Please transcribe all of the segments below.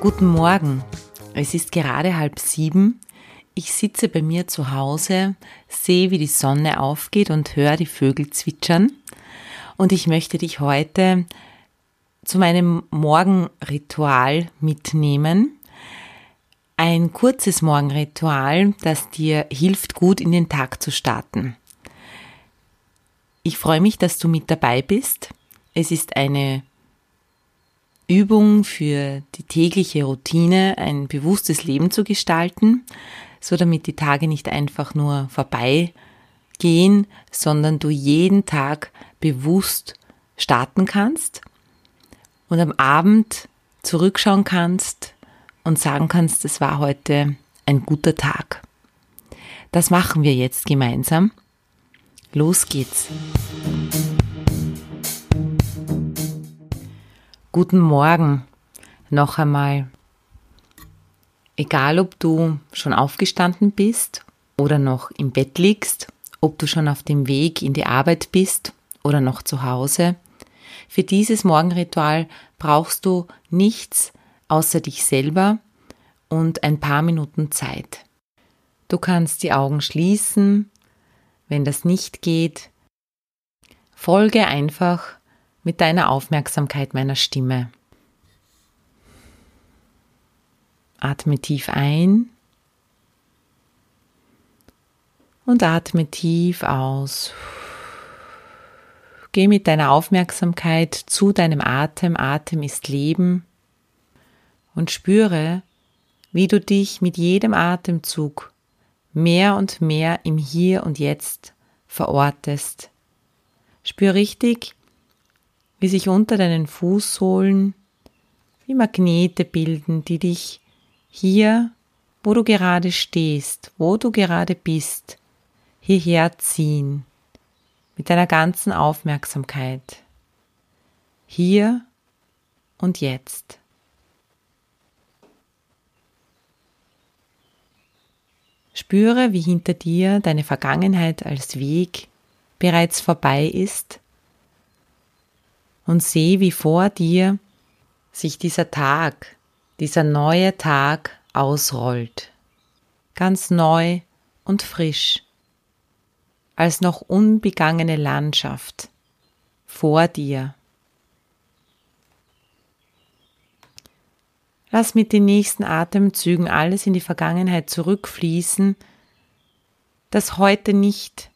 Guten Morgen. Es ist gerade halb sieben. Ich sitze bei mir zu Hause, sehe, wie die Sonne aufgeht und höre die Vögel zwitschern. Und ich möchte dich heute zu meinem Morgenritual mitnehmen. Ein kurzes Morgenritual, das dir hilft, gut in den Tag zu starten. Ich freue mich, dass du mit dabei bist. Es ist eine Übung für die tägliche Routine, ein bewusstes Leben zu gestalten, so damit die Tage nicht einfach nur vorbeigehen, sondern du jeden Tag bewusst starten kannst und am Abend zurückschauen kannst und sagen kannst, es war heute ein guter Tag. Das machen wir jetzt gemeinsam. Los geht's. Guten Morgen noch einmal. Egal, ob du schon aufgestanden bist oder noch im Bett liegst, ob du schon auf dem Weg in die Arbeit bist oder noch zu Hause, für dieses Morgenritual brauchst du nichts außer dich selber und ein paar Minuten Zeit. Du kannst die Augen schließen, wenn das nicht geht. Folge einfach mit deiner Aufmerksamkeit meiner Stimme. Atme tief ein und atme tief aus. Geh mit deiner Aufmerksamkeit zu deinem Atem. Atem ist Leben. Und spüre, wie du dich mit jedem Atemzug mehr und mehr im Hier und Jetzt verortest. Spür richtig, wie sich unter deinen Fußsohlen wie Magnete bilden, die dich hier, wo du gerade stehst, wo du gerade bist, hierher ziehen, mit deiner ganzen Aufmerksamkeit. Hier und jetzt. Spüre, wie hinter dir deine Vergangenheit als Weg bereits vorbei ist und sehe, wie vor dir sich dieser Tag, dieser neue Tag ausrollt. Ganz neu und frisch, als noch unbegangene Landschaft vor dir. Lass mit den nächsten Atemzügen alles in die Vergangenheit zurückfließen, das heute nicht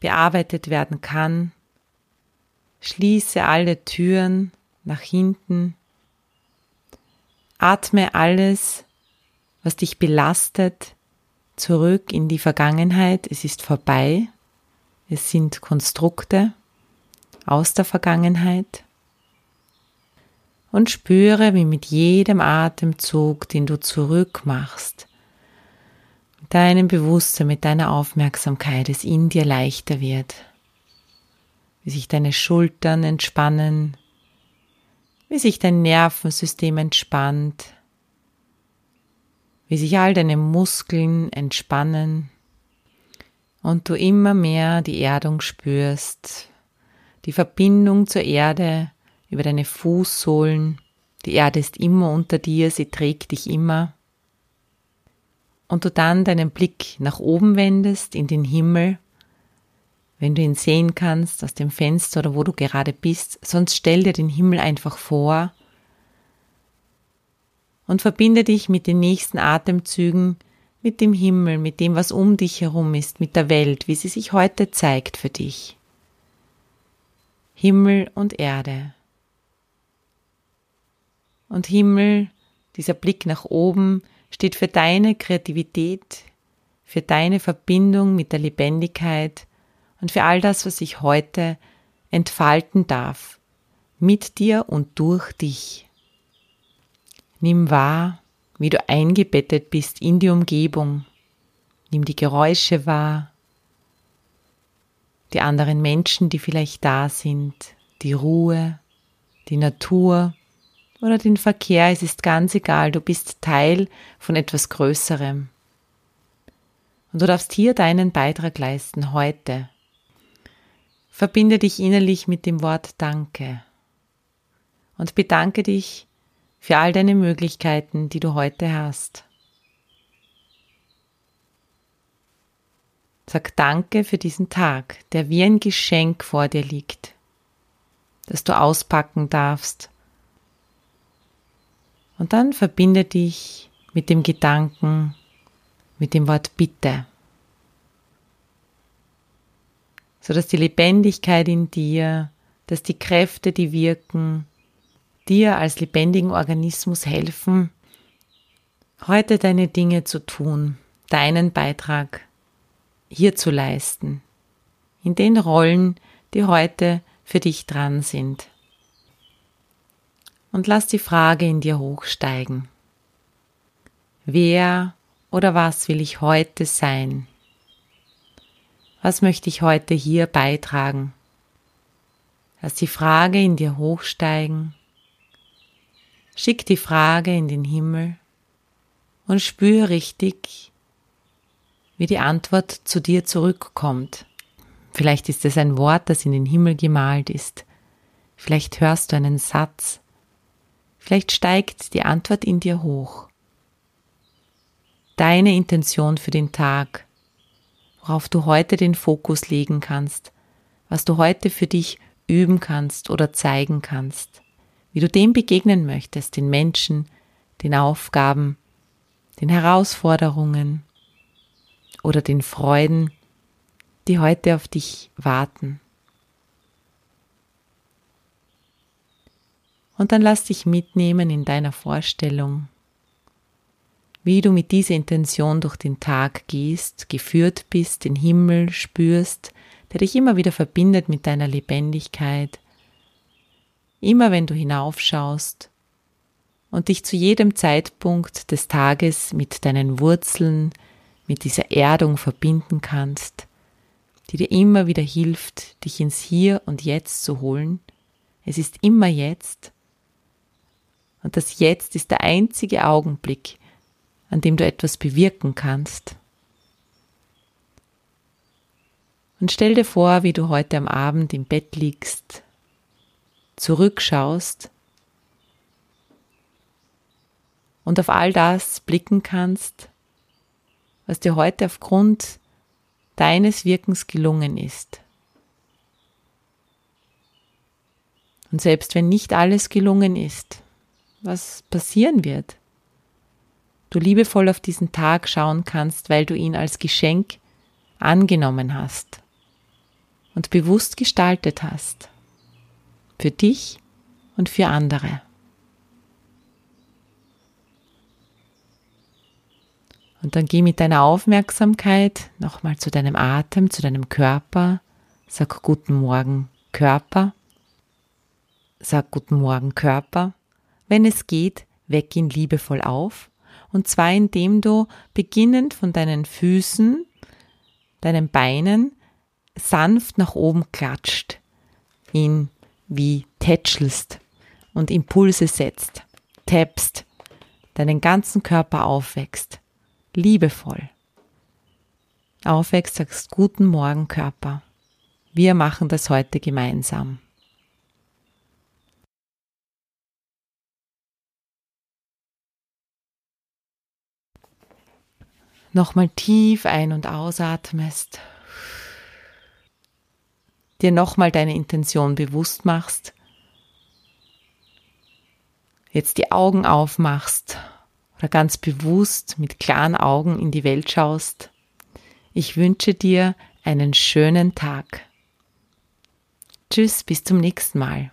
bearbeitet werden kann Schließe alle Türen nach hinten. Atme alles, was dich belastet, zurück in die Vergangenheit. Es ist vorbei. Es sind Konstrukte aus der Vergangenheit. Und spüre, wie mit jedem Atemzug, den du zurück machst, mit deinem Bewusstsein, mit deiner Aufmerksamkeit es in dir leichter wird wie sich deine Schultern entspannen, wie sich dein Nervensystem entspannt, wie sich all deine Muskeln entspannen und du immer mehr die Erdung spürst, die Verbindung zur Erde über deine Fußsohlen. Die Erde ist immer unter dir, sie trägt dich immer. Und du dann deinen Blick nach oben wendest in den Himmel wenn du ihn sehen kannst aus dem Fenster oder wo du gerade bist. Sonst stell dir den Himmel einfach vor und verbinde dich mit den nächsten Atemzügen mit dem Himmel, mit dem, was um dich herum ist, mit der Welt, wie sie sich heute zeigt für dich. Himmel und Erde. Und Himmel, dieser Blick nach oben, steht für deine Kreativität, für deine Verbindung mit der Lebendigkeit und für all das, was sich heute entfalten darf, mit dir und durch dich. Nimm wahr, wie du eingebettet bist in die Umgebung. Nimm die Geräusche wahr, die anderen Menschen, die vielleicht da sind, die Ruhe, die Natur oder den Verkehr. Es ist ganz egal, du bist Teil von etwas Größerem. Und du darfst hier deinen Beitrag leisten heute. Verbinde dich innerlich mit dem Wort Danke und bedanke dich für all deine Möglichkeiten, die du heute hast. Sag Danke für diesen Tag, der wie ein Geschenk vor dir liegt, das du auspacken darfst. Und dann verbinde dich mit dem Gedanken, mit dem Wort Bitte, sodass die Lebendigkeit in dir, dass die Kräfte, die wirken, dir als lebendigen Organismus helfen, heute deine Dinge zu tun, deinen Beitrag hier zu leisten, in den Rollen, die heute für dich dran sind. Und lass die Frage in dir hochsteigen. Wer oder was will ich heute sein? Was möchte ich heute hier beitragen? Lass die Frage in dir hochsteigen Schick die Frage in den Himmel und spür richtig, wie die Antwort zu dir zurückkommt. Vielleicht ist es ein Wort, das in den Himmel gemalt ist. Vielleicht hörst du einen Satz. Vielleicht steigt die Antwort in dir hoch. Deine Intention für den Tag, worauf du heute den Fokus legen kannst, was du heute für dich üben kannst oder zeigen kannst wie du dem begegnen möchtest, den Menschen, den Aufgaben, den Herausforderungen oder den Freuden, die heute auf dich warten. Und dann lass dich mitnehmen in deiner Vorstellung, wie du mit dieser Intention durch den Tag gehst, geführt bist, den Himmel spürst, der dich immer wieder verbindet mit deiner Lebendigkeit, immer wenn du hinaufschaust und dich zu jedem Zeitpunkt des Tages mit deinen Wurzeln, mit dieser Erdung verbinden kannst, die dir immer wieder hilft, dich ins Hier und Jetzt zu holen. Es ist immer jetzt. Und das Jetzt ist der einzige Augenblick, an dem du etwas bewirken kannst. Und stell dir vor, wie du heute am Abend im Bett liegst zurückschaust und auf all das blicken kannst, was dir heute aufgrund deines Wirkens gelungen ist. Und selbst wenn nicht alles gelungen ist, was passieren wird, du liebevoll auf diesen Tag schauen kannst, weil du ihn als Geschenk angenommen hast und bewusst gestaltet hast für dich und für andere. Und dann geh mit deiner Aufmerksamkeit nochmal zu deinem Atem, zu deinem Körper. Sag guten Morgen Körper. Sag guten Morgen Körper. Wenn es geht, weck ihn liebevoll auf. Und zwar indem du beginnend von deinen Füßen, deinen Beinen sanft nach oben klatscht. Ihn wie tätschelst und Impulse setzt, tappst, deinen ganzen Körper aufwächst, liebevoll. Aufwächst, sagst guten Morgen Körper. Wir machen das heute gemeinsam. Nochmal tief ein- und ausatmest dir nochmal deine Intention bewusst machst, jetzt die Augen aufmachst oder ganz bewusst mit klaren Augen in die Welt schaust. Ich wünsche dir einen schönen Tag. Tschüss, bis zum nächsten Mal.